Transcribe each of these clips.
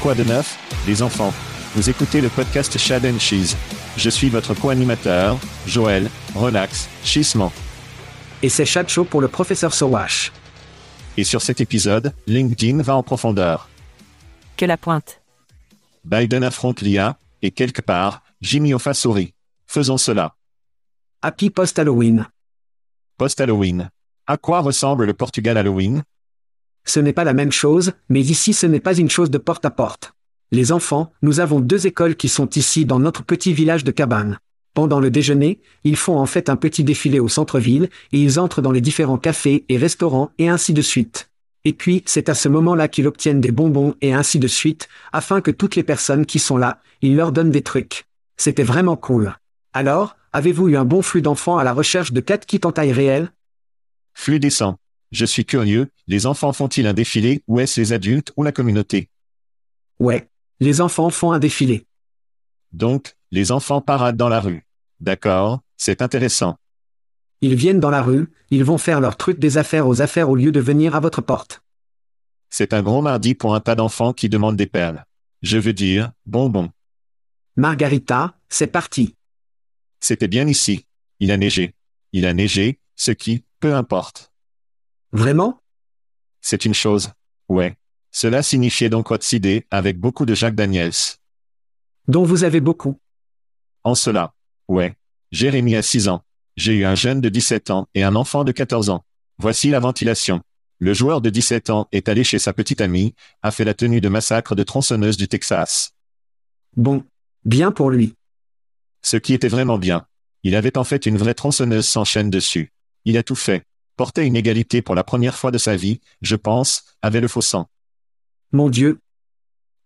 Quoi de neuf, les enfants Vous écoutez le podcast Chad and Cheese. Je suis votre co-animateur, Joël, relax, chissement. Et c'est Chad Show pour le professeur Sowash. Et sur cet épisode, LinkedIn va en profondeur. Que la pointe. Biden affronte l'IA, et quelque part, Jimmy Hoffa sourit. Faisons cela. Happy Post-Halloween. Post-Halloween. À quoi ressemble le Portugal Halloween? Ce n'est pas la même chose, mais ici ce n'est pas une chose de porte à porte. Les enfants, nous avons deux écoles qui sont ici dans notre petit village de cabane. Pendant le déjeuner, ils font en fait un petit défilé au centre-ville, et ils entrent dans les différents cafés et restaurants et ainsi de suite. Et puis, c'est à ce moment-là qu'ils obtiennent des bonbons et ainsi de suite, afin que toutes les personnes qui sont là, ils leur donnent des trucs. C'était vraiment cool. Alors, avez-vous eu un bon flux d'enfants à la recherche de quatre kits en taille réelle? Flux descend. Je suis curieux, les enfants font-ils un défilé ou est-ce les adultes ou la communauté? Ouais. Les enfants font un défilé. Donc, les enfants paradent dans la rue. D'accord, c'est intéressant. Ils viennent dans la rue, ils vont faire leur truc des affaires aux affaires au lieu de venir à votre porte. C'est un gros mardi pour un tas d'enfants qui demandent des perles. Je veux dire, bonbons. Margarita, c'est parti. C'était bien ici. Il a neigé. Il a neigé, ce qui, peu importe. Vraiment? C'est une chose. Ouais. Cela signifiait donc Otsidé avec beaucoup de Jacques Daniels. Dont vous avez beaucoup. En cela. Ouais. Jérémie a 6 ans. J'ai eu un jeune de 17 ans et un enfant de 14 ans. Voici la ventilation. Le joueur de 17 ans est allé chez sa petite amie, a fait la tenue de massacre de tronçonneuse du Texas. Bon. Bien pour lui. Ce qui était vraiment bien. Il avait en fait une vraie tronçonneuse sans chaîne dessus. Il a tout fait. Portait une égalité pour la première fois de sa vie, je pense, avait le faux sang. Mon Dieu.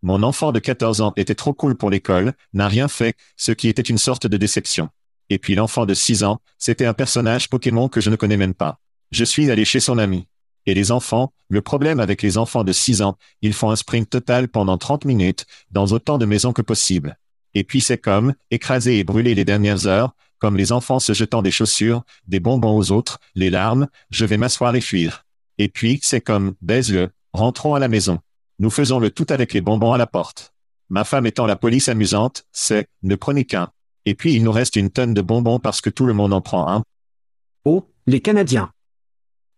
Mon enfant de 14 ans était trop cool pour l'école, n'a rien fait, ce qui était une sorte de déception. Et puis l'enfant de 6 ans, c'était un personnage Pokémon que je ne connais même pas. Je suis allé chez son ami. Et les enfants, le problème avec les enfants de 6 ans, ils font un sprint total pendant 30 minutes, dans autant de maisons que possible. Et puis c'est comme, écraser et brûler les dernières heures, comme les enfants se jetant des chaussures, des bonbons aux autres, les larmes, je vais m'asseoir et fuir. Et puis c'est comme, baise-le, rentrons à la maison. Nous faisons le tout avec les bonbons à la porte. Ma femme étant la police amusante, c'est, ne prenez qu'un. Et puis il nous reste une tonne de bonbons parce que tout le monde en prend un. Oh, les Canadiens.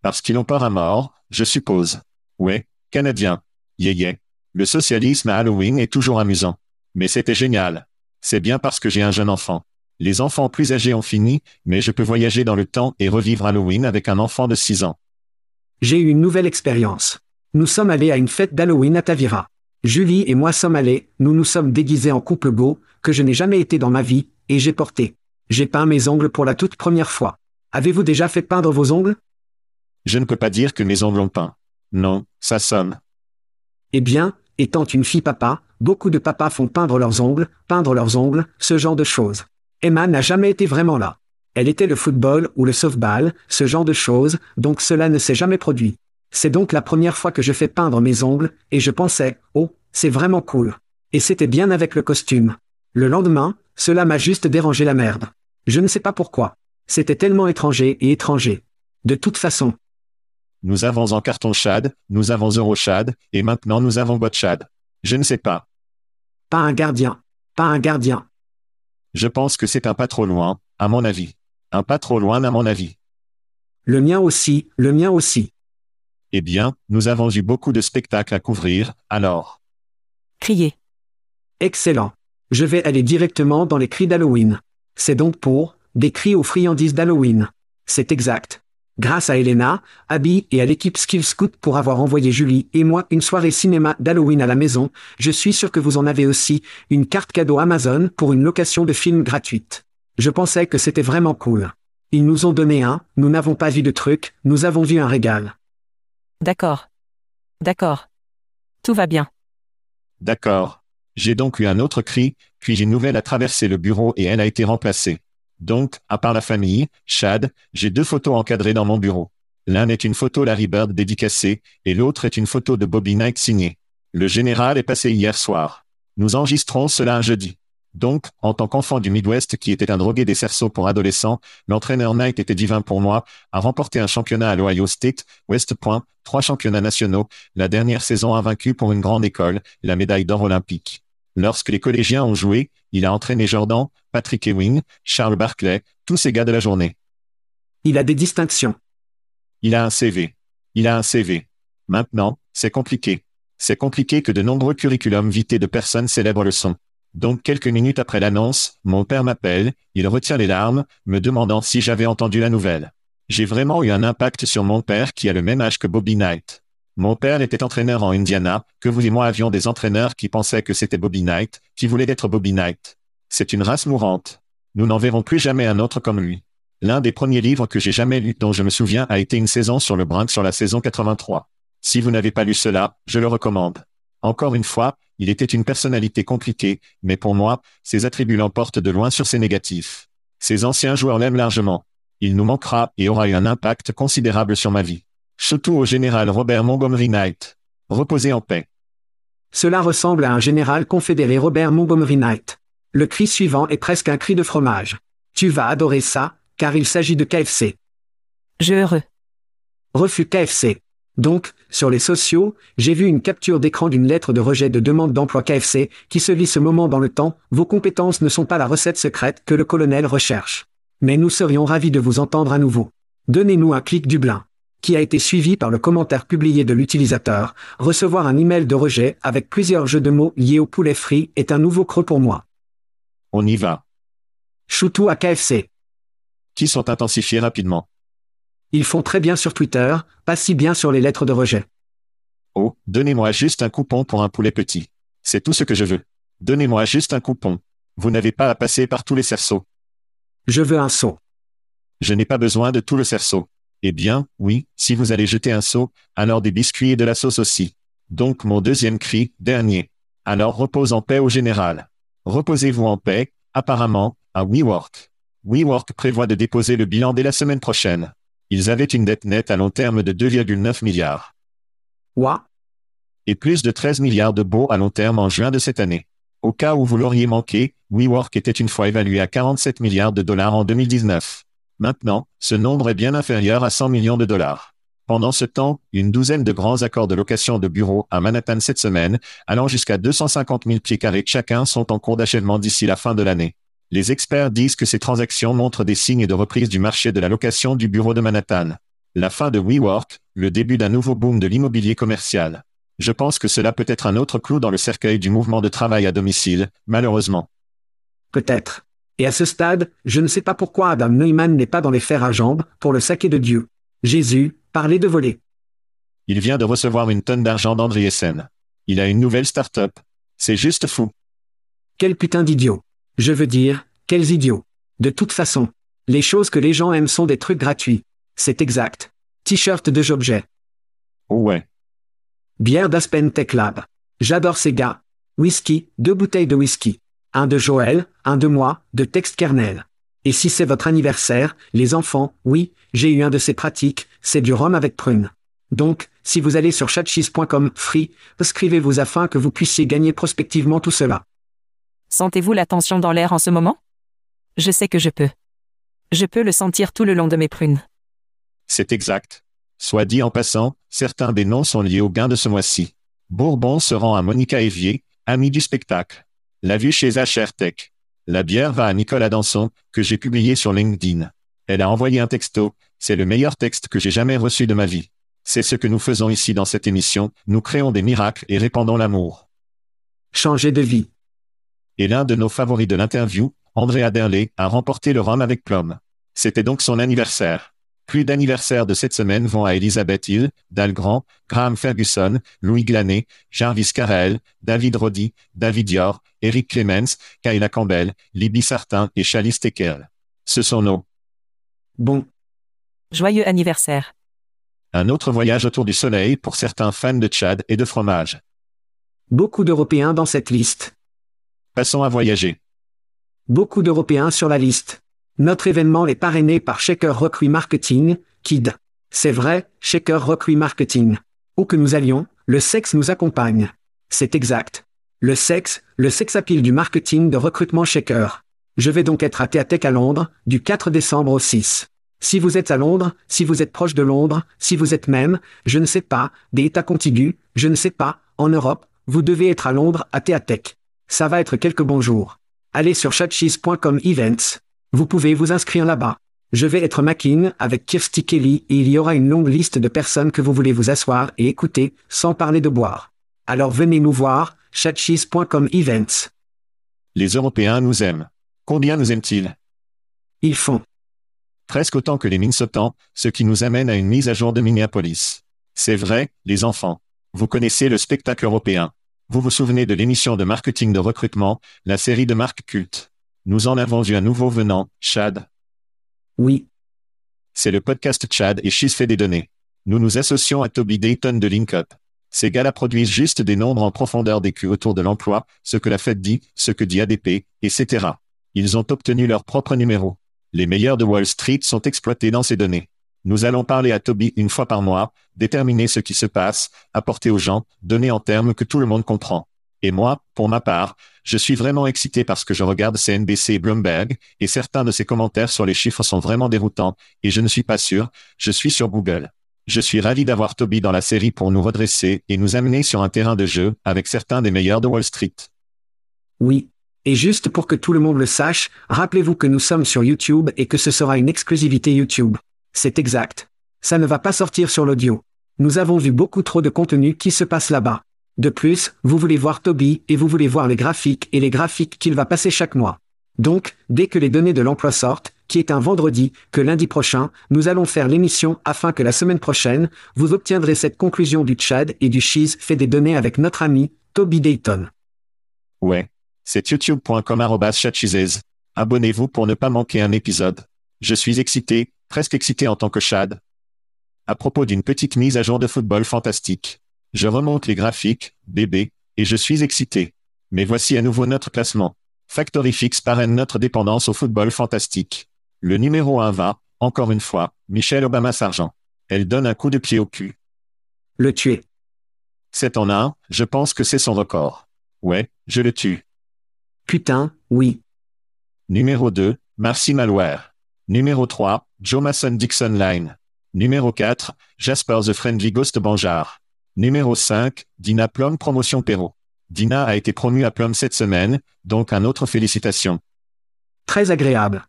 Parce qu'ils ont peur à mort, je suppose. Ouais, Canadiens. Yeah yeah. Le socialisme à Halloween est toujours amusant. Mais c'était génial. C'est bien parce que j'ai un jeune enfant. Les enfants plus âgés ont fini, mais je peux voyager dans le temps et revivre Halloween avec un enfant de 6 ans. J'ai eu une nouvelle expérience. Nous sommes allés à une fête d'Halloween à Tavira. Julie et moi sommes allés, nous nous sommes déguisés en couple beau, que je n'ai jamais été dans ma vie, et j'ai porté. J'ai peint mes ongles pour la toute première fois. Avez-vous déjà fait peindre vos ongles? Je ne peux pas dire que mes ongles ont peint. Non, ça sonne. Eh bien, étant une fille papa, beaucoup de papas font peindre leurs ongles, peindre leurs ongles, ce genre de choses. Emma n'a jamais été vraiment là. Elle était le football ou le softball, ce genre de choses, donc cela ne s'est jamais produit. C'est donc la première fois que je fais peindre mes ongles, et je pensais, oh, c'est vraiment cool. Et c'était bien avec le costume. Le lendemain, cela m'a juste dérangé la merde. Je ne sais pas pourquoi. C'était tellement étranger et étranger. De toute façon. Nous avons en carton Chad, nous avons Eurochad, et maintenant nous avons Botchad. Je ne sais pas. Pas un gardien. Pas un gardien. Je pense que c'est un pas trop loin, à mon avis. Un pas trop loin à mon avis. Le mien aussi, le mien aussi. Eh bien, nous avons eu beaucoup de spectacles à couvrir, alors. Crier. Excellent. Je vais aller directement dans les cris d'Halloween. C'est donc pour, des cris aux friandises d'Halloween. C'est exact. Grâce à Elena, Abby et à l'équipe Skill Scout pour avoir envoyé Julie et moi une soirée cinéma d'Halloween à la maison, je suis sûr que vous en avez aussi, une carte cadeau Amazon pour une location de film gratuite. Je pensais que c'était vraiment cool. Ils nous ont donné un, nous n'avons pas vu de truc, nous avons vu un régal. D'accord. D'accord. Tout va bien. D'accord. J'ai donc eu un autre cri, puis une nouvelle a traversé le bureau et elle a été remplacée. Donc, à part la famille, Chad, j'ai deux photos encadrées dans mon bureau. L'un est une photo Larry Bird dédicacée, et l'autre est une photo de Bobby Knight signée. Le général est passé hier soir. Nous enregistrons cela un jeudi. Donc, en tant qu'enfant du Midwest qui était un drogué des cerceaux pour adolescents, l'entraîneur Knight était divin pour moi, a remporté un championnat à l'Ohio State, West Point, trois championnats nationaux, la dernière saison a vaincu pour une grande école, la médaille d'or olympique. Lorsque les collégiens ont joué, il a entraîné Jordan, Patrick Ewing, Charles Barclay, tous ces gars de la journée. Il a des distinctions. Il a un CV. Il a un CV. Maintenant, c'est compliqué. C'est compliqué que de nombreux curriculums vitae de personnes célèbres le sont. Donc quelques minutes après l'annonce, mon père m'appelle, il retient les larmes, me demandant si j'avais entendu la nouvelle. J'ai vraiment eu un impact sur mon père qui a le même âge que Bobby Knight. Mon père était entraîneur en Indiana, que vous et moi avions des entraîneurs qui pensaient que c'était Bobby Knight, qui voulaient être Bobby Knight. C'est une race mourante. Nous n'en verrons plus jamais un autre comme lui. L'un des premiers livres que j'ai jamais lu dont je me souviens a été une saison sur le Brinks sur la saison 83. Si vous n'avez pas lu cela, je le recommande. Encore une fois, il était une personnalité compliquée, mais pour moi, ses attributs l'emportent de loin sur ses négatifs. Ses anciens joueurs l'aiment largement. Il nous manquera et aura eu un impact considérable sur ma vie. Surtout au général Robert Montgomery Knight. Reposez en paix. Cela ressemble à un général confédéré Robert Montgomery Knight. Le cri suivant est presque un cri de fromage. Tu vas adorer ça, car il s'agit de KFC. Je heureux. Refus KFC. Donc, sur les sociaux, j'ai vu une capture d'écran d'une lettre de rejet de demande d'emploi KFC, qui se lit ce moment dans le temps, vos compétences ne sont pas la recette secrète que le colonel recherche. Mais nous serions ravis de vous entendre à nouveau. Donnez-nous un clic Dublin qui a été suivi par le commentaire publié de l'utilisateur, recevoir un email de rejet avec plusieurs jeux de mots liés au poulet frit est un nouveau creux pour moi. On y va. Choutou à KFC. Qui sont intensifiés rapidement. Ils font très bien sur Twitter, pas si bien sur les lettres de rejet. Oh, donnez-moi juste un coupon pour un poulet petit. C'est tout ce que je veux. Donnez-moi juste un coupon. Vous n'avez pas à passer par tous les cerceaux. Je veux un seau. Je n'ai pas besoin de tout le cerceau. Eh bien, oui, si vous allez jeter un seau, alors des biscuits et de la sauce aussi. Donc mon deuxième cri, dernier. Alors repose en paix au général. Reposez-vous en paix, apparemment, à WeWork. WeWork prévoit de déposer le bilan dès la semaine prochaine. Ils avaient une dette nette à long terme de 2,9 milliards. Quoi? Et plus de 13 milliards de baux à long terme en juin de cette année. Au cas où vous l'auriez manqué, WeWork était une fois évalué à 47 milliards de dollars en 2019. Maintenant, ce nombre est bien inférieur à 100 millions de dollars. Pendant ce temps, une douzaine de grands accords de location de bureaux à Manhattan cette semaine, allant jusqu'à 250 000 pieds carrés chacun sont en cours d'achèvement d'ici la fin de l'année. Les experts disent que ces transactions montrent des signes de reprise du marché de la location du bureau de Manhattan. La fin de WeWork, le début d'un nouveau boom de l'immobilier commercial. Je pense que cela peut être un autre clou dans le cercueil du mouvement de travail à domicile, malheureusement. Peut-être. Et à ce stade, je ne sais pas pourquoi Adam Neumann n'est pas dans les fers à jambes pour le saquer de Dieu. Jésus, parlez de voler. Il vient de recevoir une tonne d'argent d'Andriessen. Il a une nouvelle start-up. C'est juste fou. Quel putain d'idiot. Je veux dire, quels idiots. De toute façon. Les choses que les gens aiment sont des trucs gratuits. C'est exact. T-shirt de Jobjet. Ouais. Bière d'Aspen Tech Lab. J'adore ces gars. Whisky, deux bouteilles de whisky. Un de Joël, un de moi, de texte kernel. Et si c'est votre anniversaire, les enfants, oui, j'ai eu un de ces pratiques, c'est du rhum avec prune. Donc, si vous allez sur chatcheese.com free, inscrivez-vous afin que vous puissiez gagner prospectivement tout cela. Sentez-vous la tension dans l'air en ce moment? Je sais que je peux. Je peux le sentir tout le long de mes prunes. C'est exact. Soit dit en passant, certains des noms sont liés au gain de ce mois-ci. Bourbon se rend à Monica Evier, amie du spectacle. La vue chez HR Tech. La bière va à Nicolas Danson, que j'ai publié sur LinkedIn. Elle a envoyé un texto, c'est le meilleur texte que j'ai jamais reçu de ma vie. C'est ce que nous faisons ici dans cette émission, nous créons des miracles et répandons l'amour. Changer de vie. Et l'un de nos favoris de l'interview, André Aderley, a remporté le rhum avec Plum. C'était donc son anniversaire. Plus d'anniversaires de cette semaine vont à Elizabeth Hill, Dalgrand, Graham Ferguson, Louis Glané, Jarvis Carrel, David Roddy, David Dior, Eric Clemens, Kayla Campbell, Libby Sartin et Chalice Tekel. Ce sont nos. Bon. Joyeux anniversaire. Un autre voyage autour du soleil pour certains fans de Tchad et de fromage. Beaucoup d'Européens dans cette liste. Passons à voyager. Beaucoup d'Européens sur la liste. Notre événement est parrainé par Shaker Rock Marketing, KID. C'est vrai, Shaker Rock Marketing. Où que nous allions, le sexe nous accompagne. C'est exact. Le sexe, le sex du marketing de recrutement Shaker. Je vais donc être à Théatech à Londres, du 4 décembre au 6. Si vous êtes à Londres, si vous êtes proche de Londres, si vous êtes même, je ne sais pas, des États contigus, je ne sais pas, en Europe, vous devez être à Londres à Théatech. Ça va être quelques bons jours. Allez sur chatcheese.com events. Vous pouvez vous inscrire là-bas. Je vais être Makin avec Kirsty Kelly et il y aura une longue liste de personnes que vous voulez vous asseoir et écouter, sans parler de boire. Alors venez nous voir, chatcheese.com events. Les Européens nous aiment. Combien nous aiment-ils? Ils font. Presque autant que les Minnesotans, ce qui nous amène à une mise à jour de Minneapolis. C'est vrai, les enfants. Vous connaissez le spectacle européen. Vous vous souvenez de l'émission de marketing de recrutement, la série de marques cultes. Nous en avons eu un nouveau venant, Chad. Oui. C'est le podcast Chad et She's fait des données. Nous nous associons à Toby Dayton de LinkUp. Ces gars-là produisent juste des nombres en profondeur d'écu autour de l'emploi, ce que la Fed dit, ce que dit ADP, etc. Ils ont obtenu leur propre numéro. Les meilleurs de Wall Street sont exploités dans ces données. Nous allons parler à Toby une fois par mois, déterminer ce qui se passe, apporter aux gens, donner en termes que tout le monde comprend. Et moi, pour ma part, je suis vraiment excité parce que je regarde CNBC et Bloomberg, et certains de ces commentaires sur les chiffres sont vraiment déroutants, et je ne suis pas sûr, je suis sur Google. Je suis ravi d'avoir Toby dans la série pour nous redresser et nous amener sur un terrain de jeu avec certains des meilleurs de Wall Street. Oui. Et juste pour que tout le monde le sache, rappelez-vous que nous sommes sur YouTube et que ce sera une exclusivité YouTube. C'est exact. Ça ne va pas sortir sur l'audio. Nous avons vu beaucoup trop de contenu qui se passe là-bas. De plus, vous voulez voir Toby et vous voulez voir les graphiques et les graphiques qu'il va passer chaque mois. Donc, dès que les données de l'emploi sortent, qui est un vendredi, que lundi prochain, nous allons faire l'émission afin que la semaine prochaine, vous obtiendrez cette conclusion du Tchad et du Cheese fait des données avec notre ami, Toby Dayton. Ouais. C'est youtube.com. Abonnez-vous pour ne pas manquer un épisode. Je suis excité, presque excité en tant que Chad. À propos d'une petite mise à jour de football fantastique. Je remonte les graphiques, bébé, et je suis excité. Mais voici à nouveau notre classement. Factory Fix parraine notre dépendance au football fantastique. Le numéro 1 va, encore une fois, Michelle Obama Sargent. Elle donne un coup de pied au cul. Le tuer. C'est en un, je pense que c'est son record. Ouais, je le tue. Putain, oui. Numéro 2, Marcy Malware. Numéro 3, Joe Mason Dixon Line. Numéro 4, Jasper the Friendly Ghost Banjar. Numéro 5, Dina Plum Promotion Perrault. Dina a été promue à Plum cette semaine, donc un autre félicitations. Très agréable.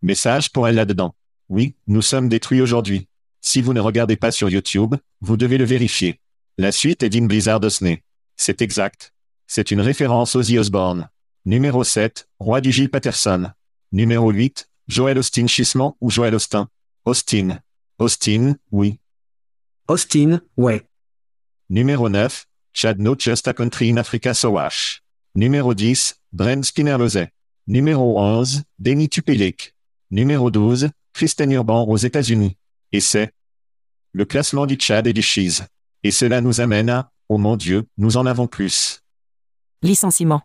Message pour elle là-dedans. Oui, nous sommes détruits aujourd'hui. Si vous ne regardez pas sur YouTube, vous devez le vérifier. La suite est Dean Blizzard Osney. C'est exact. C'est une référence aux Osborne. Numéro 7, Roi du Gilles Patterson. Numéro 8, Joël Austin Chissement ou Joël Austin? Austin. Austin, oui. Austin, ouais. Numéro 9, Chad No Just a Country in Africa Sowash. Numéro 10, Brent Skinner Lozay. Numéro 11, Denis Tupelec. Numéro 12, Kristen Urban aux États-Unis. Et c'est le classement du Tchad et du Chiz. Et cela nous amène à, oh mon Dieu, nous en avons plus. Licenciement.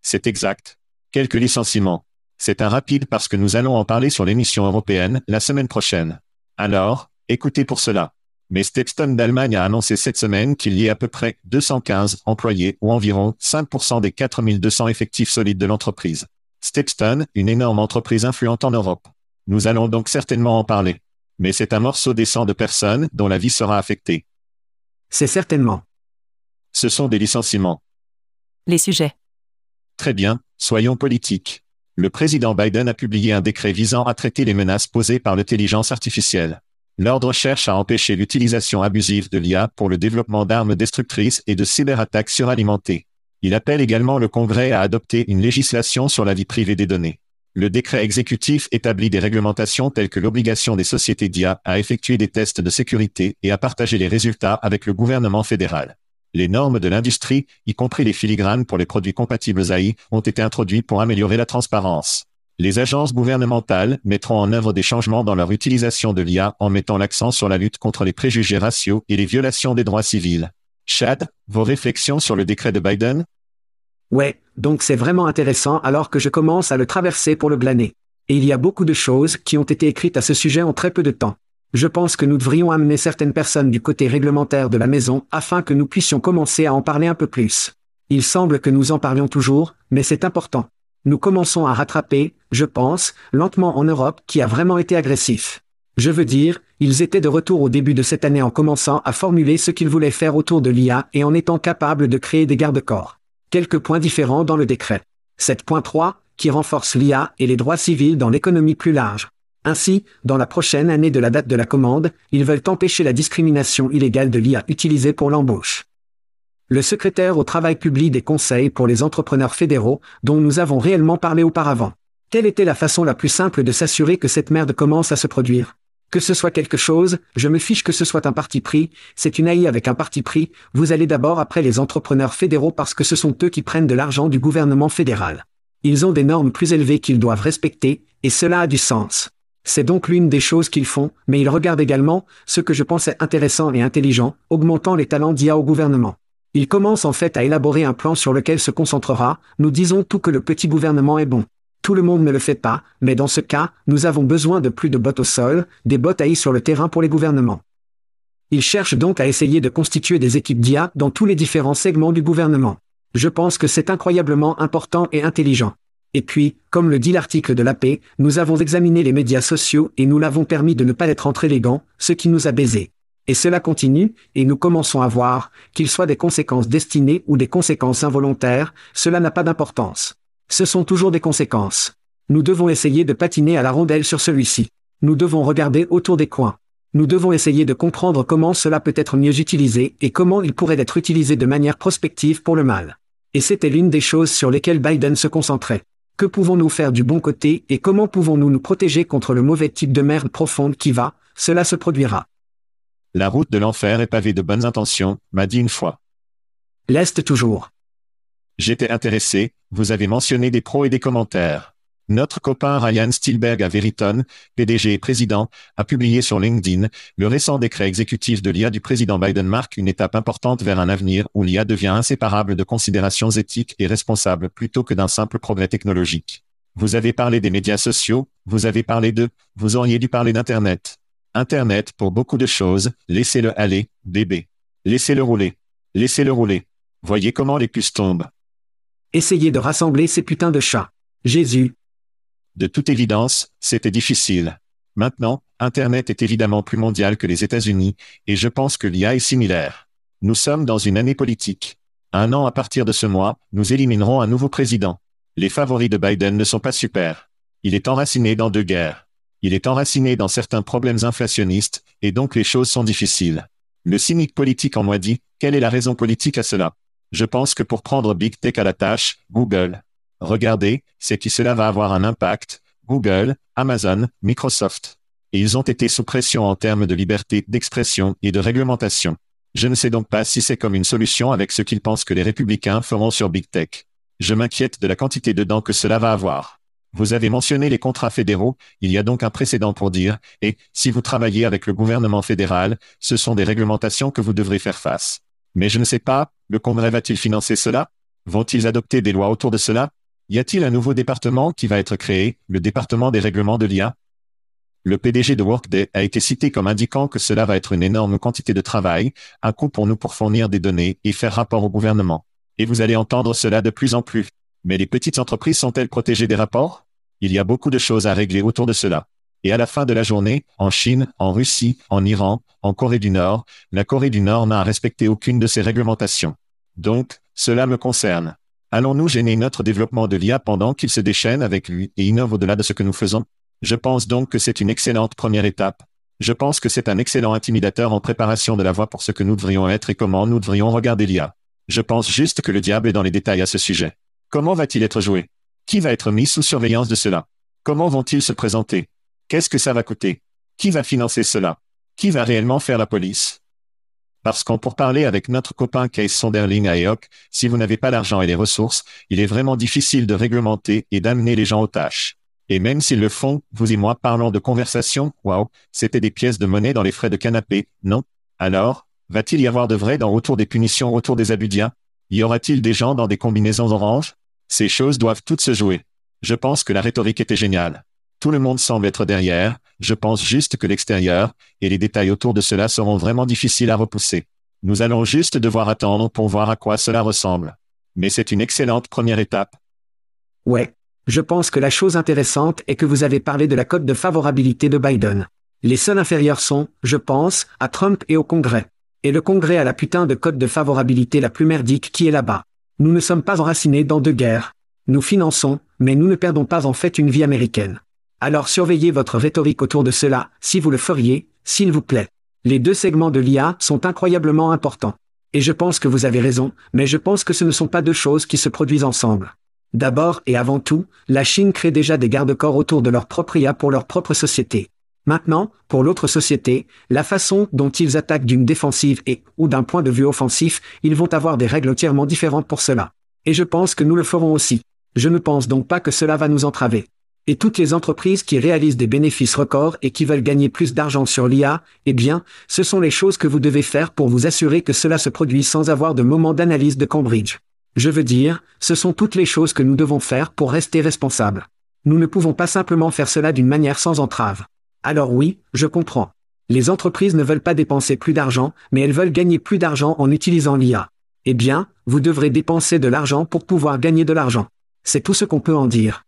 C'est exact. Quelques licenciements. C'est un rapide parce que nous allons en parler sur l'émission européenne la semaine prochaine. Alors, écoutez pour cela. Mais Stepstone d'Allemagne a annoncé cette semaine qu'il y ait à peu près 215 employés ou environ 5% des 4200 effectifs solides de l'entreprise. Stepstone, une énorme entreprise influente en Europe. Nous allons donc certainement en parler. Mais c'est un morceau décent de personnes dont la vie sera affectée. C'est certainement. Ce sont des licenciements. Les sujets. Très bien, soyons politiques. Le président Biden a publié un décret visant à traiter les menaces posées par l'intelligence artificielle. L'ordre cherche à empêcher l'utilisation abusive de l'IA pour le développement d'armes destructrices et de cyberattaques suralimentées. Il appelle également le Congrès à adopter une législation sur la vie privée des données. Le décret exécutif établit des réglementations telles que l'obligation des sociétés d'IA à effectuer des tests de sécurité et à partager les résultats avec le gouvernement fédéral. Les normes de l'industrie, y compris les filigranes pour les produits compatibles AI, ont été introduites pour améliorer la transparence. Les agences gouvernementales mettront en œuvre des changements dans leur utilisation de l'IA en mettant l'accent sur la lutte contre les préjugés raciaux et les violations des droits civils. Chad, vos réflexions sur le décret de Biden? Ouais, donc c'est vraiment intéressant alors que je commence à le traverser pour le glaner. Et il y a beaucoup de choses qui ont été écrites à ce sujet en très peu de temps. Je pense que nous devrions amener certaines personnes du côté réglementaire de la maison afin que nous puissions commencer à en parler un peu plus. Il semble que nous en parlions toujours, mais c'est important. Nous commençons à rattraper, je pense, lentement en Europe qui a vraiment été agressif. Je veux dire, ils étaient de retour au début de cette année en commençant à formuler ce qu'ils voulaient faire autour de l'IA et en étant capables de créer des garde-corps quelques points différents dans le décret. 7.3, qui renforce l'IA et les droits civils dans l'économie plus large. Ainsi, dans la prochaine année de la date de la commande, ils veulent empêcher la discrimination illégale de l'IA utilisée pour l'embauche. Le secrétaire au travail publie des conseils pour les entrepreneurs fédéraux, dont nous avons réellement parlé auparavant. Quelle était la façon la plus simple de s'assurer que cette merde commence à se produire que ce soit quelque chose, je me fiche que ce soit un parti pris, c'est une AI avec un parti pris, vous allez d'abord après les entrepreneurs fédéraux parce que ce sont eux qui prennent de l'argent du gouvernement fédéral. Ils ont des normes plus élevées qu'ils doivent respecter, et cela a du sens. C'est donc l'une des choses qu'ils font, mais ils regardent également, ce que je pensais intéressant et intelligent, augmentant les talents d'IA au gouvernement. Ils commencent en fait à élaborer un plan sur lequel se concentrera, nous disons tout que le petit gouvernement est bon. Tout le monde ne le fait pas, mais dans ce cas, nous avons besoin de plus de bottes au sol, des bottes AI sur le terrain pour les gouvernements. Ils cherchent donc à essayer de constituer des équipes d'IA dans tous les différents segments du gouvernement. Je pense que c'est incroyablement important et intelligent. Et puis, comme le dit l'article de la paix, nous avons examiné les médias sociaux et nous l'avons permis de ne pas être entre les gants, ce qui nous a baisés. Et cela continue, et nous commençons à voir, qu'il soit des conséquences destinées ou des conséquences involontaires, cela n'a pas d'importance. Ce sont toujours des conséquences. Nous devons essayer de patiner à la rondelle sur celui-ci. Nous devons regarder autour des coins. Nous devons essayer de comprendre comment cela peut être mieux utilisé et comment il pourrait être utilisé de manière prospective pour le mal. Et c'était l'une des choses sur lesquelles Biden se concentrait. Que pouvons-nous faire du bon côté et comment pouvons-nous nous protéger contre le mauvais type de merde profonde qui va, cela se produira. La route de l'enfer est pavée de bonnes intentions, m'a dit une fois. L'Est toujours. J'étais intéressé, vous avez mentionné des pros et des commentaires. Notre copain Ryan Stilberg à Veriton, PDG et président, a publié sur LinkedIn, le récent décret exécutif de l'IA du président Biden marque une étape importante vers un avenir où l'IA devient inséparable de considérations éthiques et responsables plutôt que d'un simple progrès technologique. Vous avez parlé des médias sociaux, vous avez parlé de, vous auriez dû parler d'Internet. Internet pour beaucoup de choses, laissez-le aller, bébé. Laissez-le rouler. Laissez-le rouler. Voyez comment les puces tombent. Essayez de rassembler ces putains de chats. Jésus. De toute évidence, c'était difficile. Maintenant, Internet est évidemment plus mondial que les États-Unis, et je pense que l'IA est similaire. Nous sommes dans une année politique. Un an à partir de ce mois, nous éliminerons un nouveau président. Les favoris de Biden ne sont pas super. Il est enraciné dans deux guerres. Il est enraciné dans certains problèmes inflationnistes, et donc les choses sont difficiles. Le cynique politique en moi dit, quelle est la raison politique à cela? Je pense que pour prendre Big Tech à la tâche, Google. Regardez, c'est qui cela va avoir un impact. Google, Amazon, Microsoft. Ils ont été sous pression en termes de liberté d'expression et de réglementation. Je ne sais donc pas si c'est comme une solution avec ce qu'ils pensent que les républicains feront sur Big Tech. Je m'inquiète de la quantité de dents que cela va avoir. Vous avez mentionné les contrats fédéraux, il y a donc un précédent pour dire, et, si vous travaillez avec le gouvernement fédéral, ce sont des réglementations que vous devrez faire face. Mais je ne sais pas, le Congrès va-t-il financer cela? Vont-ils adopter des lois autour de cela? Y a-t-il un nouveau département qui va être créé, le département des règlements de l'IA Le PDG de Workday a été cité comme indiquant que cela va être une énorme quantité de travail, un coût pour nous pour fournir des données et faire rapport au gouvernement. Et vous allez entendre cela de plus en plus. Mais les petites entreprises sont-elles protégées des rapports? Il y a beaucoup de choses à régler autour de cela. Et à la fin de la journée, en Chine, en Russie, en Iran, en Corée du Nord, la Corée du Nord n'a respecté aucune de ces réglementations. Donc, cela me concerne. Allons-nous gêner notre développement de l'IA pendant qu'il se déchaîne avec lui et innove au-delà de ce que nous faisons? Je pense donc que c'est une excellente première étape. Je pense que c'est un excellent intimidateur en préparation de la voie pour ce que nous devrions être et comment nous devrions regarder l'IA. Je pense juste que le diable est dans les détails à ce sujet. Comment va-t-il être joué? Qui va être mis sous surveillance de cela? Comment vont-ils se présenter? Qu'est-ce que ça va coûter? Qui va financer cela? Qui va réellement faire la police? Parce qu'en pour parler avec notre copain Case Sonderling à EOC, si vous n'avez pas l'argent et les ressources, il est vraiment difficile de réglementer et d'amener les gens aux tâches. Et même s'ils le font, vous et moi parlons de conversation, waouh, c'était des pièces de monnaie dans les frais de canapé, non? Alors, va-t-il y avoir de vrai dans autour des punitions autour des abudiens Y aura-t-il des gens dans des combinaisons oranges ces choses doivent toutes se jouer. Je pense que la rhétorique était géniale. Tout le monde semble être derrière, je pense juste que l'extérieur, et les détails autour de cela seront vraiment difficiles à repousser. Nous allons juste devoir attendre pour voir à quoi cela ressemble. Mais c'est une excellente première étape. Ouais. Je pense que la chose intéressante est que vous avez parlé de la cote de favorabilité de Biden. Les seuls inférieurs sont, je pense, à Trump et au Congrès. Et le Congrès a la putain de cote de favorabilité la plus merdique qui est là-bas. Nous ne sommes pas enracinés dans deux guerres. Nous finançons, mais nous ne perdons pas en fait une vie américaine. Alors surveillez votre rhétorique autour de cela, si vous le feriez, s'il vous plaît. Les deux segments de l'IA sont incroyablement importants. Et je pense que vous avez raison, mais je pense que ce ne sont pas deux choses qui se produisent ensemble. D'abord et avant tout, la Chine crée déjà des garde-corps autour de leur propre IA pour leur propre société. Maintenant, pour l'autre société, la façon dont ils attaquent d'une défensive et, ou d'un point de vue offensif, ils vont avoir des règles entièrement différentes pour cela. Et je pense que nous le ferons aussi. Je ne pense donc pas que cela va nous entraver. Et toutes les entreprises qui réalisent des bénéfices records et qui veulent gagner plus d'argent sur l'IA, eh bien, ce sont les choses que vous devez faire pour vous assurer que cela se produit sans avoir de moment d'analyse de Cambridge. Je veux dire, ce sont toutes les choses que nous devons faire pour rester responsables. Nous ne pouvons pas simplement faire cela d'une manière sans entrave. Alors oui, je comprends. Les entreprises ne veulent pas dépenser plus d'argent, mais elles veulent gagner plus d'argent en utilisant l'IA. Eh bien, vous devrez dépenser de l'argent pour pouvoir gagner de l'argent. C'est tout ce qu'on peut en dire.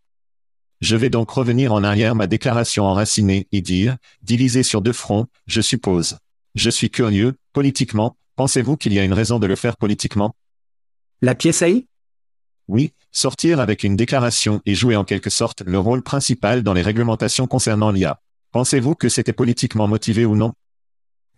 Je vais donc revenir en arrière ma déclaration enracinée et dire, divisé sur deux fronts, je suppose. Je suis curieux, politiquement, pensez-vous qu'il y a une raison de le faire politiquement? La pièce AI Oui, sortir avec une déclaration et jouer en quelque sorte le rôle principal dans les réglementations concernant l'IA. Pensez-vous que c'était politiquement motivé ou non?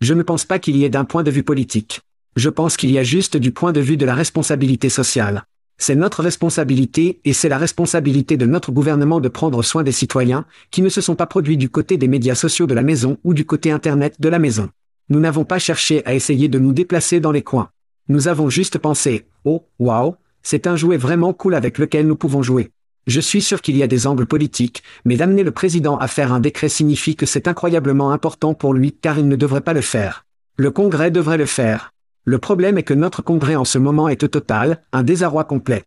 Je ne pense pas qu'il y ait d'un point de vue politique. Je pense qu'il y a juste du point de vue de la responsabilité sociale. C'est notre responsabilité et c'est la responsabilité de notre gouvernement de prendre soin des citoyens qui ne se sont pas produits du côté des médias sociaux de la maison ou du côté Internet de la maison. Nous n'avons pas cherché à essayer de nous déplacer dans les coins. Nous avons juste pensé, oh, wow, c'est un jouet vraiment cool avec lequel nous pouvons jouer. Je suis sûr qu'il y a des angles politiques, mais d'amener le président à faire un décret signifie que c'est incroyablement important pour lui car il ne devrait pas le faire. Le Congrès devrait le faire. Le problème est que notre Congrès en ce moment est au total, un désarroi complet.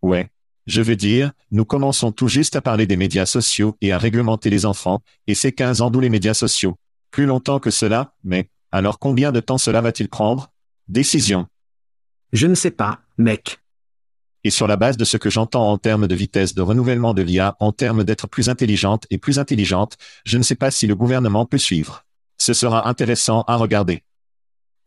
Ouais. Je veux dire, nous commençons tout juste à parler des médias sociaux et à réglementer les enfants, et c'est 15 ans d'où les médias sociaux. Plus longtemps que cela, mais, alors combien de temps cela va-t-il prendre? Décision. Je ne sais pas, mec et sur la base de ce que j'entends en termes de vitesse de renouvellement de l'IA, en termes d'être plus intelligente et plus intelligente, je ne sais pas si le gouvernement peut suivre. Ce sera intéressant à regarder.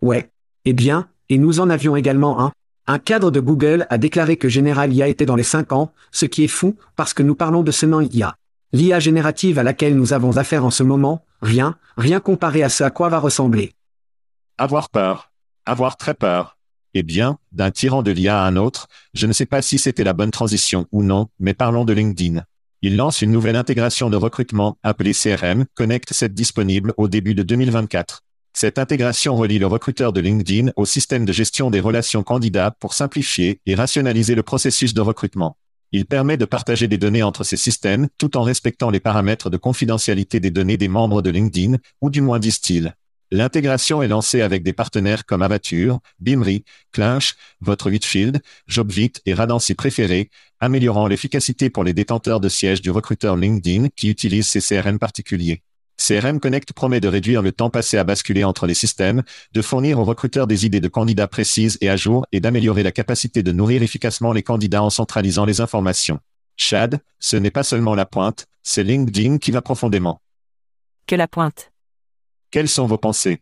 Ouais. Eh bien, et nous en avions également un. Un cadre de Google a déclaré que General IA était dans les 5 ans, ce qui est fou, parce que nous parlons de ce nom IA. L'IA générative à laquelle nous avons affaire en ce moment, rien, rien comparé à ce à quoi va ressembler. Avoir peur. Avoir très peur. Eh bien, d'un tyran de l'IA à un autre, je ne sais pas si c'était la bonne transition ou non, mais parlons de LinkedIn. Il lance une nouvelle intégration de recrutement appelée CRM Connect 7 disponible au début de 2024. Cette intégration relie le recruteur de LinkedIn au système de gestion des relations candidats pour simplifier et rationaliser le processus de recrutement. Il permet de partager des données entre ces systèmes tout en respectant les paramètres de confidentialité des données des membres de LinkedIn, ou du moins disent-ils. L'intégration est lancée avec des partenaires comme Avature, Bimri, Clinch, votre Whitfield, Jobvit et Radancy préférés, améliorant l'efficacité pour les détenteurs de sièges du recruteur LinkedIn qui utilisent ces CRM particuliers. CRM Connect promet de réduire le temps passé à basculer entre les systèmes, de fournir aux recruteurs des idées de candidats précises et à jour et d'améliorer la capacité de nourrir efficacement les candidats en centralisant les informations. Chad, ce n'est pas seulement la pointe, c'est LinkedIn qui va profondément. Que la pointe. Quelles sont vos pensées?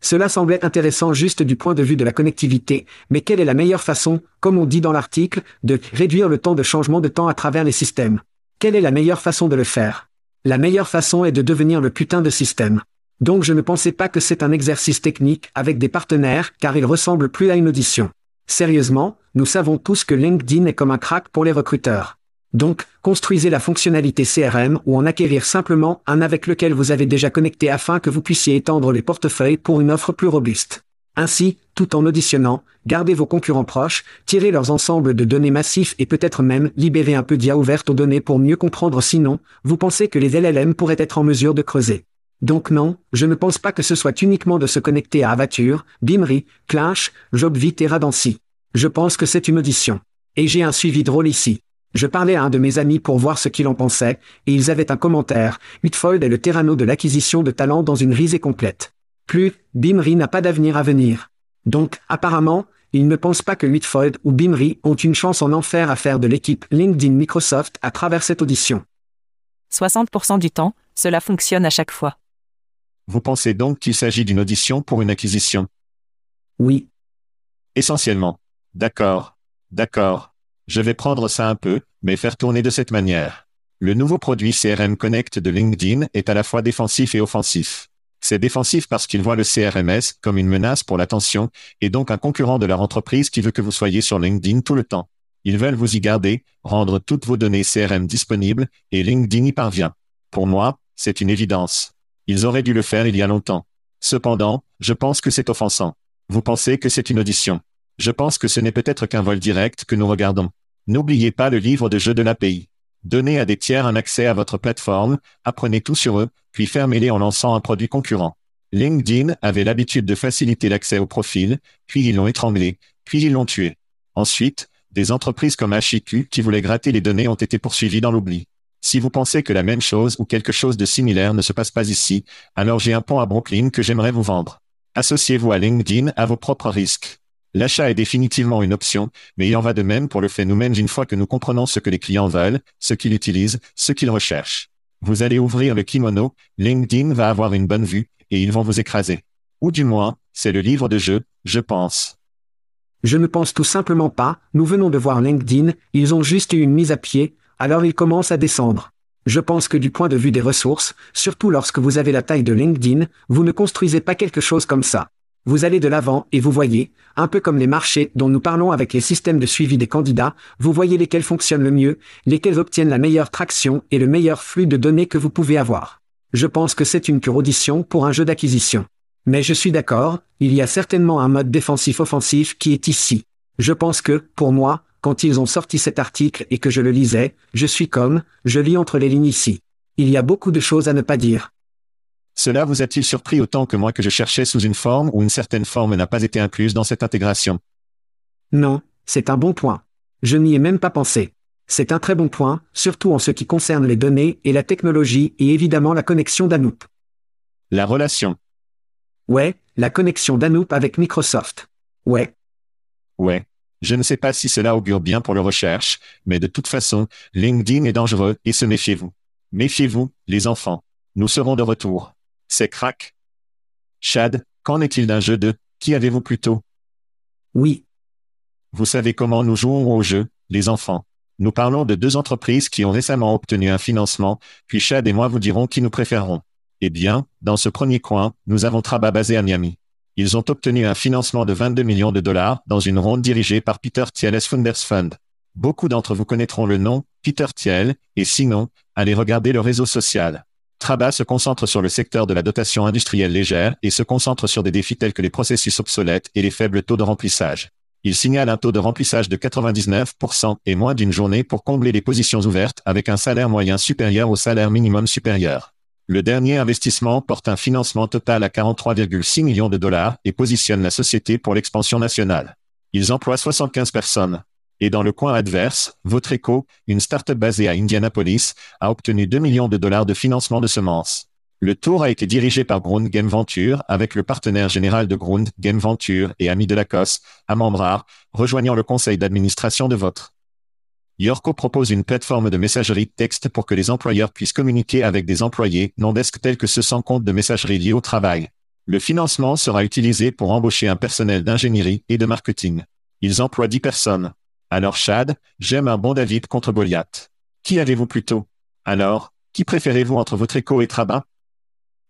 Cela semblait intéressant juste du point de vue de la connectivité, mais quelle est la meilleure façon, comme on dit dans l'article, de réduire le temps de changement de temps à travers les systèmes? Quelle est la meilleure façon de le faire? La meilleure façon est de devenir le putain de système. Donc je ne pensais pas que c'est un exercice technique avec des partenaires car il ressemble plus à une audition. Sérieusement, nous savons tous que LinkedIn est comme un crack pour les recruteurs. Donc, construisez la fonctionnalité CRM ou en acquérir simplement un avec lequel vous avez déjà connecté afin que vous puissiez étendre les portefeuilles pour une offre plus robuste. Ainsi, tout en auditionnant, gardez vos concurrents proches, tirez leurs ensembles de données massifs et peut-être même libérez un peu d'IA ouverte aux données pour mieux comprendre sinon, vous pensez que les LLM pourraient être en mesure de creuser. Donc non, je ne pense pas que ce soit uniquement de se connecter à Avature, Bimri, Clash, Jobvit et Radancy. Je pense que c'est une audition. Et j'ai un suivi drôle ici. Je parlais à un de mes amis pour voir ce qu'il en pensait, et ils avaient un commentaire. Whitfold est le terrano de l'acquisition de talents dans une risée complète. Plus, Bimri n'a pas d'avenir à venir. Donc, apparemment, ils ne pensent pas que Whitfold ou Bimri ont une chance en enfer à faire de l'équipe LinkedIn Microsoft à travers cette audition. 60% du temps, cela fonctionne à chaque fois. Vous pensez donc qu'il s'agit d'une audition pour une acquisition? Oui. Essentiellement. D'accord. D'accord. Je vais prendre ça un peu, mais faire tourner de cette manière. Le nouveau produit CRM Connect de LinkedIn est à la fois défensif et offensif. C'est défensif parce qu'il voit le CRMS comme une menace pour l'attention, et donc un concurrent de leur entreprise qui veut que vous soyez sur LinkedIn tout le temps. Ils veulent vous y garder, rendre toutes vos données CRM disponibles, et LinkedIn y parvient. Pour moi, c'est une évidence. Ils auraient dû le faire il y a longtemps. Cependant, je pense que c'est offensant. Vous pensez que c'est une audition. Je pense que ce n'est peut-être qu'un vol direct que nous regardons. N'oubliez pas le livre de jeu de l'API. Donnez à des tiers un accès à votre plateforme, apprenez tout sur eux, puis fermez-les en lançant un produit concurrent. LinkedIn avait l'habitude de faciliter l'accès au profil, puis ils l'ont étranglé, puis ils l'ont tué. Ensuite, des entreprises comme HIQ qui voulaient gratter les données ont été poursuivies dans l'oubli. Si vous pensez que la même chose ou quelque chose de similaire ne se passe pas ici, alors j'ai un pont à Brooklyn que j'aimerais vous vendre. Associez-vous à LinkedIn à vos propres risques. L'achat est définitivement une option, mais il en va de même pour le phénomène une fois que nous comprenons ce que les clients veulent, ce qu'ils utilisent, ce qu'ils recherchent. Vous allez ouvrir le kimono, LinkedIn va avoir une bonne vue, et ils vont vous écraser. Ou du moins, c'est le livre de jeu, je pense. Je ne pense tout simplement pas, nous venons de voir LinkedIn, ils ont juste eu une mise à pied, alors ils commencent à descendre. Je pense que du point de vue des ressources, surtout lorsque vous avez la taille de LinkedIn, vous ne construisez pas quelque chose comme ça. Vous allez de l'avant et vous voyez, un peu comme les marchés dont nous parlons avec les systèmes de suivi des candidats, vous voyez lesquels fonctionnent le mieux, lesquels obtiennent la meilleure traction et le meilleur flux de données que vous pouvez avoir. Je pense que c'est une pure audition pour un jeu d'acquisition. Mais je suis d'accord, il y a certainement un mode défensif-offensif qui est ici. Je pense que, pour moi, quand ils ont sorti cet article et que je le lisais, je suis comme, je lis entre les lignes ici. Il y a beaucoup de choses à ne pas dire. Cela vous a-t-il surpris autant que moi que je cherchais sous une forme ou une certaine forme n'a pas été incluse dans cette intégration? Non, c'est un bon point. Je n'y ai même pas pensé. C'est un très bon point, surtout en ce qui concerne les données et la technologie et évidemment la connexion d'Anoop. La relation. Ouais, la connexion d'Anoop avec Microsoft. Ouais. Ouais. Je ne sais pas si cela augure bien pour le recherche, mais de toute façon, LinkedIn est dangereux et se méfiez-vous. Méfiez-vous, les enfants. Nous serons de retour. C'est crack. Chad, qu'en est-il d'un jeu de Qui avez-vous plutôt? Oui. Vous savez comment nous jouons au jeu, les enfants. Nous parlons de deux entreprises qui ont récemment obtenu un financement, puis Chad et moi vous dirons qui nous préférons. Eh bien, dans ce premier coin, nous avons Traba basé à Miami. Ils ont obtenu un financement de 22 millions de dollars dans une ronde dirigée par Peter Thiel's Founders Fund. Beaucoup d'entre vous connaîtront le nom, Peter Thiel, et sinon, allez regarder le réseau social. Traba se concentre sur le secteur de la dotation industrielle légère et se concentre sur des défis tels que les processus obsolètes et les faibles taux de remplissage. Il signale un taux de remplissage de 99% et moins d'une journée pour combler les positions ouvertes avec un salaire moyen supérieur au salaire minimum supérieur. Le dernier investissement porte un financement total à 43,6 millions de dollars et positionne la société pour l'expansion nationale. Ils emploient 75 personnes. Et dans le coin adverse, Votreco, une start-up basée à Indianapolis, a obtenu 2 millions de dollars de financement de semences. Le tour a été dirigé par Grund Game Venture avec le partenaire général de Grund Game Venture et ami de la COS, Amandrar, rejoignant le conseil d'administration de votre. Yorko propose une plateforme de messagerie texte pour que les employeurs puissent communiquer avec des employés non desk tels que ceux sans compte de messagerie liés au travail. Le financement sera utilisé pour embaucher un personnel d'ingénierie et de marketing. Ils emploient 10 personnes. Alors Chad, j'aime un bon David contre Goliath. Qui avez-vous plutôt? Alors, qui préférez-vous entre votre écho et Traba?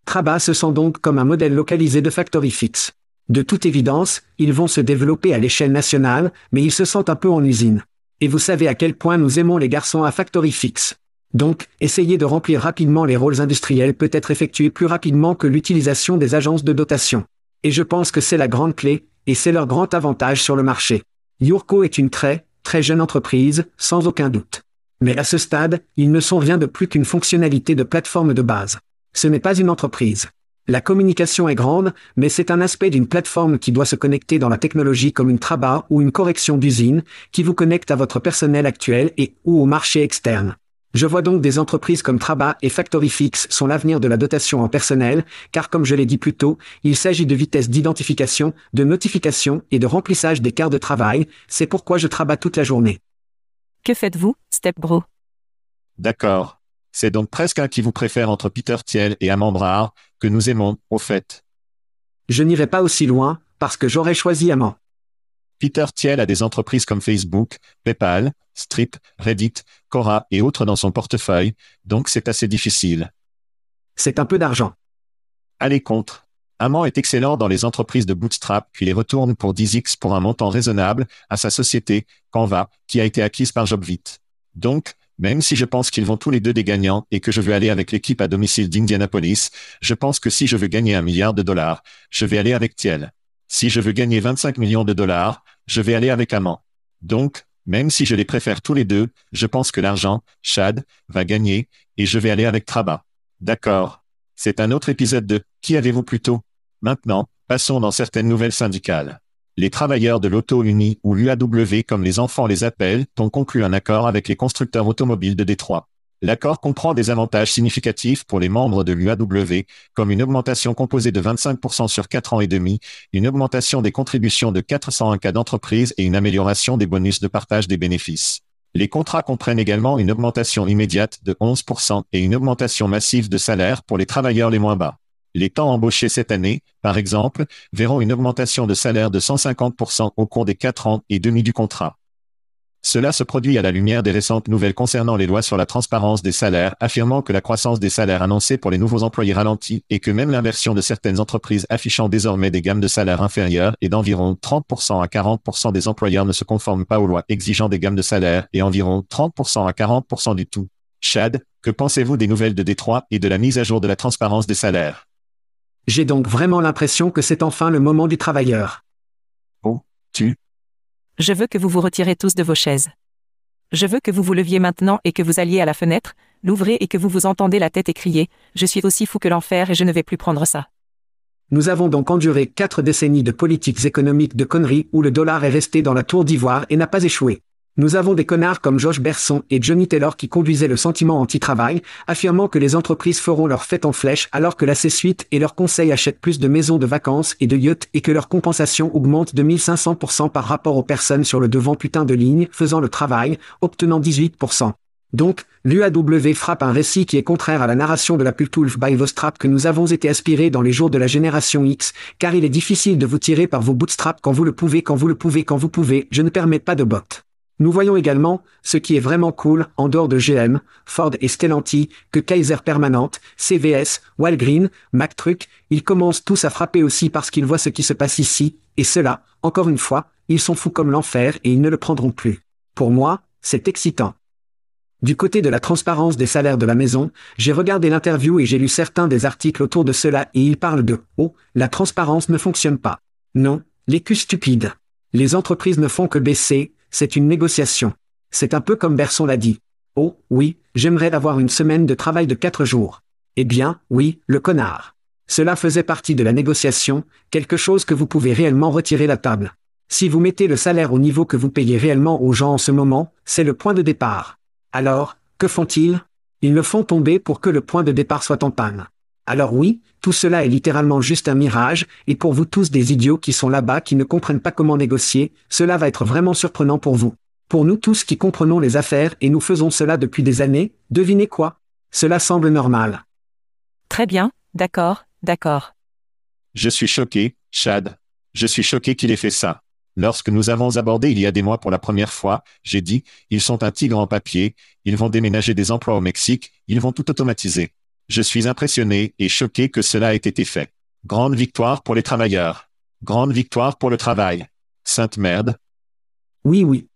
Traba se sent donc comme un modèle localisé de Factory Fix. De toute évidence, ils vont se développer à l'échelle nationale, mais ils se sentent un peu en usine. Et vous savez à quel point nous aimons les garçons à Factory Fix. Donc, essayer de remplir rapidement les rôles industriels peut être effectué plus rapidement que l'utilisation des agences de dotation. Et je pense que c'est la grande clé, et c'est leur grand avantage sur le marché. Yurko est une très, très jeune entreprise, sans aucun doute. Mais à ce stade, ils ne sont rien de plus qu'une fonctionnalité de plateforme de base. Ce n'est pas une entreprise. La communication est grande, mais c'est un aspect d'une plateforme qui doit se connecter dans la technologie comme une traba ou une correction d'usine, qui vous connecte à votre personnel actuel et ou au marché externe. Je vois donc des entreprises comme Traba et FactoryFix sont l'avenir de la dotation en personnel, car comme je l'ai dit plus tôt, il s'agit de vitesse d'identification, de notification et de remplissage des quarts de travail, c'est pourquoi je travaille toute la journée. Que faites-vous, Stepbro D'accord. C'est donc presque un qui vous préfère entre Peter Thiel et Amand que nous aimons, au fait. Je n'irai pas aussi loin, parce que j'aurais choisi Amand. Peter Thiel a des entreprises comme Facebook, PayPal, Strip, Reddit, Quora et autres dans son portefeuille, donc c'est assez difficile. C'est un peu d'argent. Allez contre. Amand est excellent dans les entreprises de bootstrap puis les retourne pour 10x pour un montant raisonnable à sa société, Canva, qui a été acquise par Jobvit. Donc, même si je pense qu'ils vont tous les deux des gagnants et que je veux aller avec l'équipe à domicile d'Indianapolis, je pense que si je veux gagner un milliard de dollars, je vais aller avec Thiel. Si je veux gagner 25 millions de dollars, je vais aller avec Amand. Donc, même si je les préfère tous les deux, je pense que l'argent, Chad, va gagner, et je vais aller avec Traba. D'accord. C'est un autre épisode de Qui avez-vous plutôt? Maintenant, passons dans certaines nouvelles syndicales. Les travailleurs de l'auto-uni ou l'UAW comme les enfants les appellent ont conclu un accord avec les constructeurs automobiles de Détroit. L'accord comprend des avantages significatifs pour les membres de l'UAW, comme une augmentation composée de 25% sur 4 ans et demi, une augmentation des contributions de 401 cas d'entreprise et une amélioration des bonus de partage des bénéfices. Les contrats comprennent également une augmentation immédiate de 11% et une augmentation massive de salaire pour les travailleurs les moins bas. Les temps embauchés cette année, par exemple, verront une augmentation de salaire de 150% au cours des 4 ans et demi du contrat. Cela se produit à la lumière des récentes nouvelles concernant les lois sur la transparence des salaires, affirmant que la croissance des salaires annoncés pour les nouveaux employés ralentit et que même l'inversion de certaines entreprises affichant désormais des gammes de salaires inférieures et d'environ 30% à 40% des employeurs ne se conforment pas aux lois exigeant des gammes de salaires et environ 30% à 40% du tout. Chad, que pensez-vous des nouvelles de Détroit et de la mise à jour de la transparence des salaires? J'ai donc vraiment l'impression que c'est enfin le moment du travailleur. Oh, tu Je veux que vous vous retirez tous de vos chaises. Je veux que vous vous leviez maintenant et que vous alliez à la fenêtre, l'ouvrez et que vous vous entendez la tête et crier Je suis aussi fou que l'enfer et je ne vais plus prendre ça. Nous avons donc enduré quatre décennies de politiques économiques de conneries où le dollar est resté dans la tour d'ivoire et n'a pas échoué. Nous avons des connards comme Josh Berson et Johnny Taylor qui conduisaient le sentiment anti-travail, affirmant que les entreprises feront leur fête en flèche alors que la C-suite et leurs conseils achètent plus de maisons de vacances et de yachts et que leur compensation augmente de 1500% par rapport aux personnes sur le devant putain de ligne faisant le travail, obtenant 18%. Donc, l'UAW frappe un récit qui est contraire à la narration de la Pultulf by Vostrap que nous avons été aspirés dans les jours de la génération X, car il est difficile de vous tirer par vos bootstraps quand vous le pouvez, quand vous le pouvez, quand vous pouvez, je ne permets pas de bottes. Nous voyons également, ce qui est vraiment cool, en dehors de GM, Ford et Stellantis, que Kaiser Permanente, CVS, Walgreen, MacTruck, ils commencent tous à frapper aussi parce qu'ils voient ce qui se passe ici, et cela, encore une fois, ils sont fous comme l'enfer et ils ne le prendront plus. Pour moi, c'est excitant. Du côté de la transparence des salaires de la maison, j'ai regardé l'interview et j'ai lu certains des articles autour de cela et ils parlent de « Oh, la transparence ne fonctionne pas ». Non, les culs stupides. Les entreprises ne font que baisser, c'est une négociation. C'est un peu comme Berson l'a dit. Oh, oui, j'aimerais avoir une semaine de travail de quatre jours. Eh bien, oui, le connard. Cela faisait partie de la négociation, quelque chose que vous pouvez réellement retirer la table. Si vous mettez le salaire au niveau que vous payez réellement aux gens en ce moment, c'est le point de départ. Alors, que font-ils? Ils le font tomber pour que le point de départ soit en panne. Alors oui, tout cela est littéralement juste un mirage, et pour vous tous des idiots qui sont là-bas qui ne comprennent pas comment négocier, cela va être vraiment surprenant pour vous. Pour nous tous qui comprenons les affaires et nous faisons cela depuis des années, devinez quoi? Cela semble normal. Très bien, d'accord, d'accord. Je suis choqué, Chad. Je suis choqué qu'il ait fait ça. Lorsque nous avons abordé il y a des mois pour la première fois, j'ai dit, ils sont un tigre en papier, ils vont déménager des emplois au Mexique, ils vont tout automatiser. Je suis impressionné et choqué que cela ait été fait. Grande victoire pour les travailleurs. Grande victoire pour le travail. Sainte merde. Oui, oui.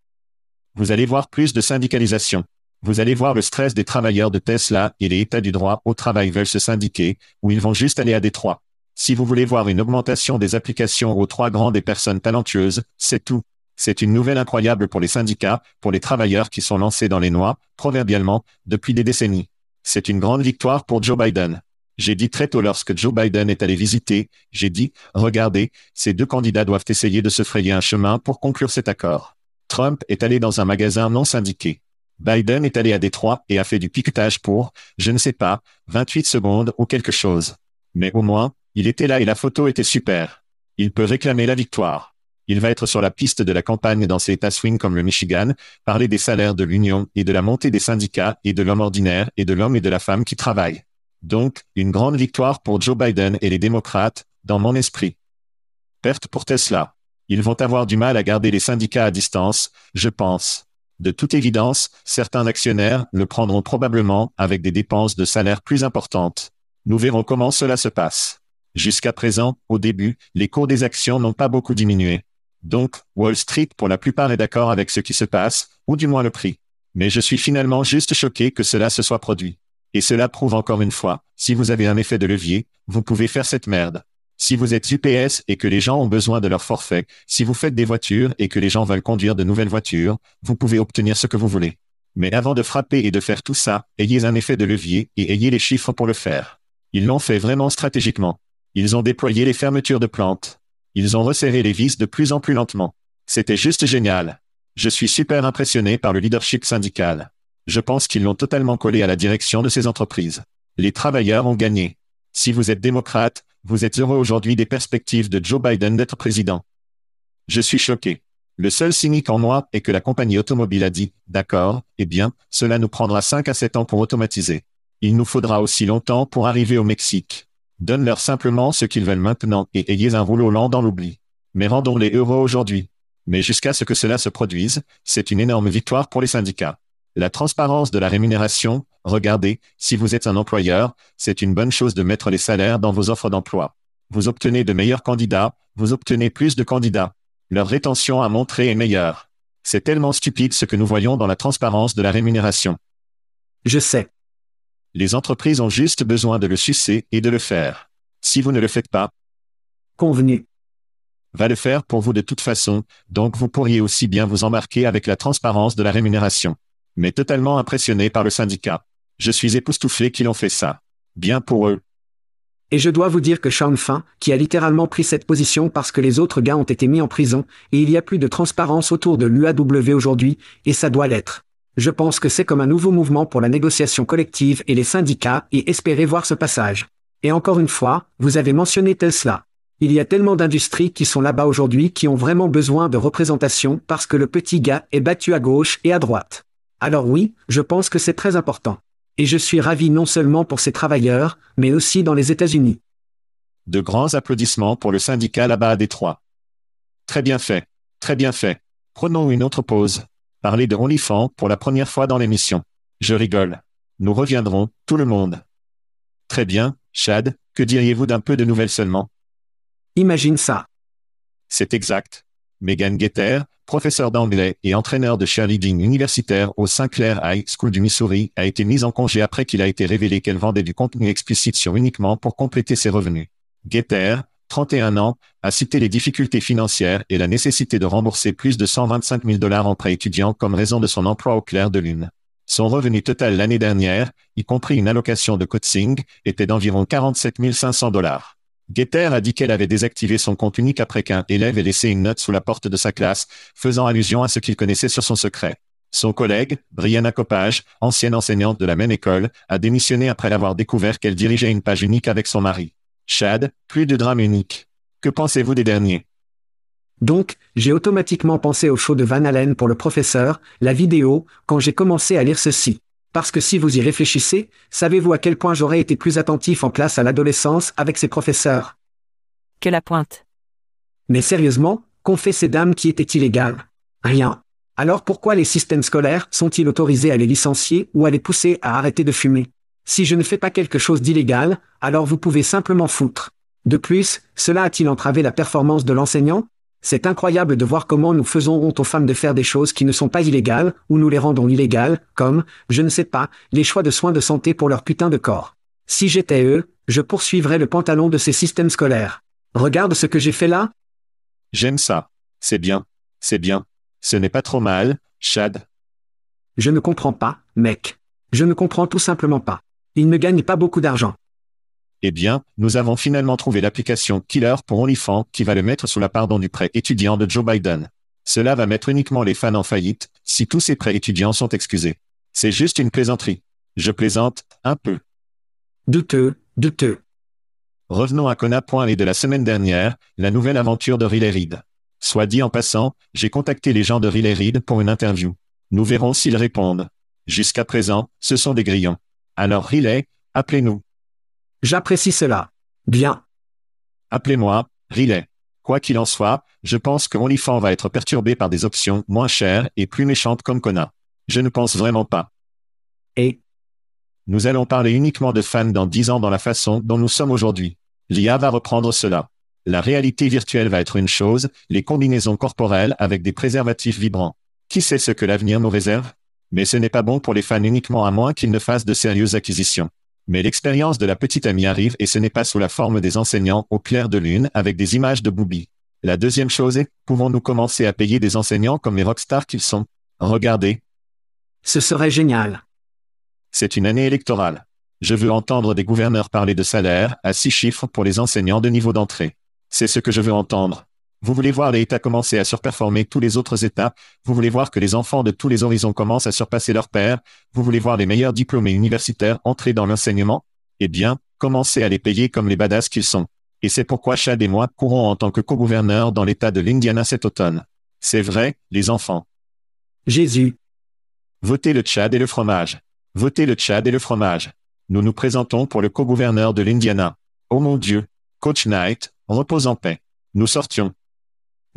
Vous allez voir plus de syndicalisation. Vous allez voir le stress des travailleurs de Tesla et les États du droit au travail veulent se syndiquer, ou ils vont juste aller à Détroit. Si vous voulez voir une augmentation des applications aux trois grands des personnes talentueuses, c'est tout. C'est une nouvelle incroyable pour les syndicats, pour les travailleurs qui sont lancés dans les noix, proverbialement, depuis des décennies. C'est une grande victoire pour Joe Biden. J'ai dit très tôt lorsque Joe Biden est allé visiter, j'ai dit, regardez, ces deux candidats doivent essayer de se frayer un chemin pour conclure cet accord. Trump est allé dans un magasin non syndiqué. Biden est allé à Détroit et a fait du piquetage pour, je ne sais pas, 28 secondes ou quelque chose. Mais au moins, il était là et la photo était super. Il peut réclamer la victoire. Il va être sur la piste de la campagne dans ces États swing comme le Michigan, parler des salaires de l'Union et de la montée des syndicats et de l'homme ordinaire et de l'homme et de la femme qui travaillent. Donc, une grande victoire pour Joe Biden et les démocrates, dans mon esprit. Perte pour Tesla. Ils vont avoir du mal à garder les syndicats à distance, je pense. De toute évidence, certains actionnaires le prendront probablement avec des dépenses de salaire plus importantes. Nous verrons comment cela se passe. Jusqu'à présent, au début, les cours des actions n'ont pas beaucoup diminué. Donc, Wall Street pour la plupart est d'accord avec ce qui se passe, ou du moins le prix. Mais je suis finalement juste choqué que cela se soit produit. Et cela prouve encore une fois, si vous avez un effet de levier, vous pouvez faire cette merde. Si vous êtes UPS et que les gens ont besoin de leur forfait, si vous faites des voitures et que les gens veulent conduire de nouvelles voitures, vous pouvez obtenir ce que vous voulez. Mais avant de frapper et de faire tout ça, ayez un effet de levier et ayez les chiffres pour le faire. Ils l'ont fait vraiment stratégiquement. Ils ont déployé les fermetures de plantes. Ils ont resserré les vis de plus en plus lentement. C'était juste génial. Je suis super impressionné par le leadership syndical. Je pense qu'ils l'ont totalement collé à la direction de ces entreprises. Les travailleurs ont gagné. Si vous êtes démocrate, vous êtes heureux aujourd'hui des perspectives de Joe Biden d'être président. Je suis choqué. Le seul cynique en moi est que la compagnie automobile a dit, d'accord, eh bien, cela nous prendra 5 à 7 ans pour automatiser. Il nous faudra aussi longtemps pour arriver au Mexique. Donne-leur simplement ce qu'ils veulent maintenant et ayez un rouleau lent dans l'oubli. Mais rendons-les heureux aujourd'hui. Mais jusqu'à ce que cela se produise, c'est une énorme victoire pour les syndicats. La transparence de la rémunération, regardez, si vous êtes un employeur, c'est une bonne chose de mettre les salaires dans vos offres d'emploi. Vous obtenez de meilleurs candidats, vous obtenez plus de candidats. Leur rétention à montrer est meilleure. C'est tellement stupide ce que nous voyons dans la transparence de la rémunération. Je sais. Les entreprises ont juste besoin de le sucer et de le faire. Si vous ne le faites pas, Convenu. va le faire pour vous de toute façon, donc vous pourriez aussi bien vous embarquer avec la transparence de la rémunération. Mais totalement impressionné par le syndicat. Je suis époustouflé qu'ils ont fait ça. Bien pour eux. Et je dois vous dire que Sean Fin, qui a littéralement pris cette position parce que les autres gars ont été mis en prison, et il y a plus de transparence autour de l'UAW aujourd'hui, et ça doit l'être. Je pense que c'est comme un nouveau mouvement pour la négociation collective et les syndicats, et espérez voir ce passage. Et encore une fois, vous avez mentionné Tesla. Il y a tellement d'industries qui sont là-bas aujourd'hui qui ont vraiment besoin de représentation parce que le petit gars est battu à gauche et à droite. Alors oui, je pense que c'est très important. Et je suis ravi non seulement pour ces travailleurs, mais aussi dans les États-Unis. De grands applaudissements pour le syndicat là-bas à Détroit. Très bien fait. Très bien fait. Prenons une autre pause. Parler de OnlyFans pour la première fois dans l'émission. Je rigole. Nous reviendrons, tout le monde. Très bien, Chad, que diriez-vous d'un peu de nouvelles seulement? Imagine ça. C'est exact. Megan Getter, professeur d'anglais et entraîneur de cheerleading universitaire au Sinclair High School du Missouri, a été mise en congé après qu'il a été révélé qu'elle vendait du contenu explicite sur uniquement pour compléter ses revenus. Getter, 31 ans, a cité les difficultés financières et la nécessité de rembourser plus de 125 000 dollars en prêts étudiants comme raison de son emploi au clair de lune. Son revenu total l'année dernière, y compris une allocation de coaching, était d'environ 47 500 dollars. Getter a dit qu'elle avait désactivé son compte unique après qu'un élève ait laissé une note sous la porte de sa classe, faisant allusion à ce qu'il connaissait sur son secret. Son collègue, Brianna Copage, ancienne enseignante de la même école, a démissionné après avoir découvert qu'elle dirigeait une page unique avec son mari. Chad, plus de drame unique. Que pensez-vous des derniers? Donc, j'ai automatiquement pensé au show de Van Allen pour le professeur, la vidéo, quand j'ai commencé à lire ceci. Parce que si vous y réfléchissez, savez-vous à quel point j'aurais été plus attentif en classe à l'adolescence avec ses professeurs? Que la pointe. Mais sérieusement, qu'ont fait ces dames qui étaient illégales? Rien. Alors pourquoi les systèmes scolaires sont-ils autorisés à les licencier ou à les pousser à arrêter de fumer? Si je ne fais pas quelque chose d'illégal, alors vous pouvez simplement foutre. De plus, cela a-t-il entravé la performance de l'enseignant? C'est incroyable de voir comment nous faisons honte aux femmes de faire des choses qui ne sont pas illégales, ou nous les rendons illégales, comme, je ne sais pas, les choix de soins de santé pour leur putain de corps. Si j'étais eux, je poursuivrais le pantalon de ces systèmes scolaires. Regarde ce que j'ai fait là J'aime ça. C'est bien. C'est bien. Ce n'est pas trop mal, Chad. Je ne comprends pas, mec. Je ne comprends tout simplement pas. Ils ne gagnent pas beaucoup d'argent. Eh bien, nous avons finalement trouvé l'application Killer pour OnlyFans qui va le mettre sous la pardon du prêt étudiant de Joe Biden. Cela va mettre uniquement les fans en faillite, si tous ces prêts étudiants sont excusés. C'est juste une plaisanterie. Je plaisante, un peu. Douteux, douteux. Revenons à Kona Point et de la semaine dernière, la nouvelle aventure de Riley Reid. Soit dit en passant, j'ai contacté les gens de Riley Reid pour une interview. Nous verrons s'ils répondent. Jusqu'à présent, ce sont des grillons. Alors Riley, appelez-nous. J'apprécie cela. Bien. Appelez-moi, Riley. Quoi qu'il en soit, je pense que OnlyFans va être perturbé par des options moins chères et plus méchantes comme Kona. Je ne pense vraiment pas. Et? Nous allons parler uniquement de fans dans 10 ans dans la façon dont nous sommes aujourd'hui. L'IA va reprendre cela. La réalité virtuelle va être une chose, les combinaisons corporelles avec des préservatifs vibrants. Qui sait ce que l'avenir nous réserve? Mais ce n'est pas bon pour les fans uniquement à moins qu'ils ne fassent de sérieuses acquisitions. Mais l'expérience de la petite amie arrive et ce n'est pas sous la forme des enseignants au clair de lune avec des images de boobies. La deuxième chose est, pouvons-nous commencer à payer des enseignants comme les rockstars qu'ils sont? Regardez, ce serait génial. c'est une année électorale. Je veux entendre des gouverneurs parler de salaire à six chiffres pour les enseignants de niveau d'entrée. C'est ce que je veux entendre. Vous voulez voir les États commencer à surperformer tous les autres États, vous voulez voir que les enfants de tous les horizons commencent à surpasser leurs pères, vous voulez voir les meilleurs diplômés universitaires entrer dans l'enseignement? Eh bien, commencez à les payer comme les badass qu'ils sont. Et c'est pourquoi Chad et moi courons en tant que co-gouverneurs dans l'État de l'Indiana cet automne. C'est vrai, les enfants. Jésus. Votez le Tchad et le fromage. Votez le Tchad et le fromage. Nous nous présentons pour le co-gouverneur de l'Indiana. Oh mon Dieu. Coach Knight, repose en paix. Nous sortions.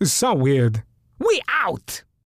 It's so weird. We out!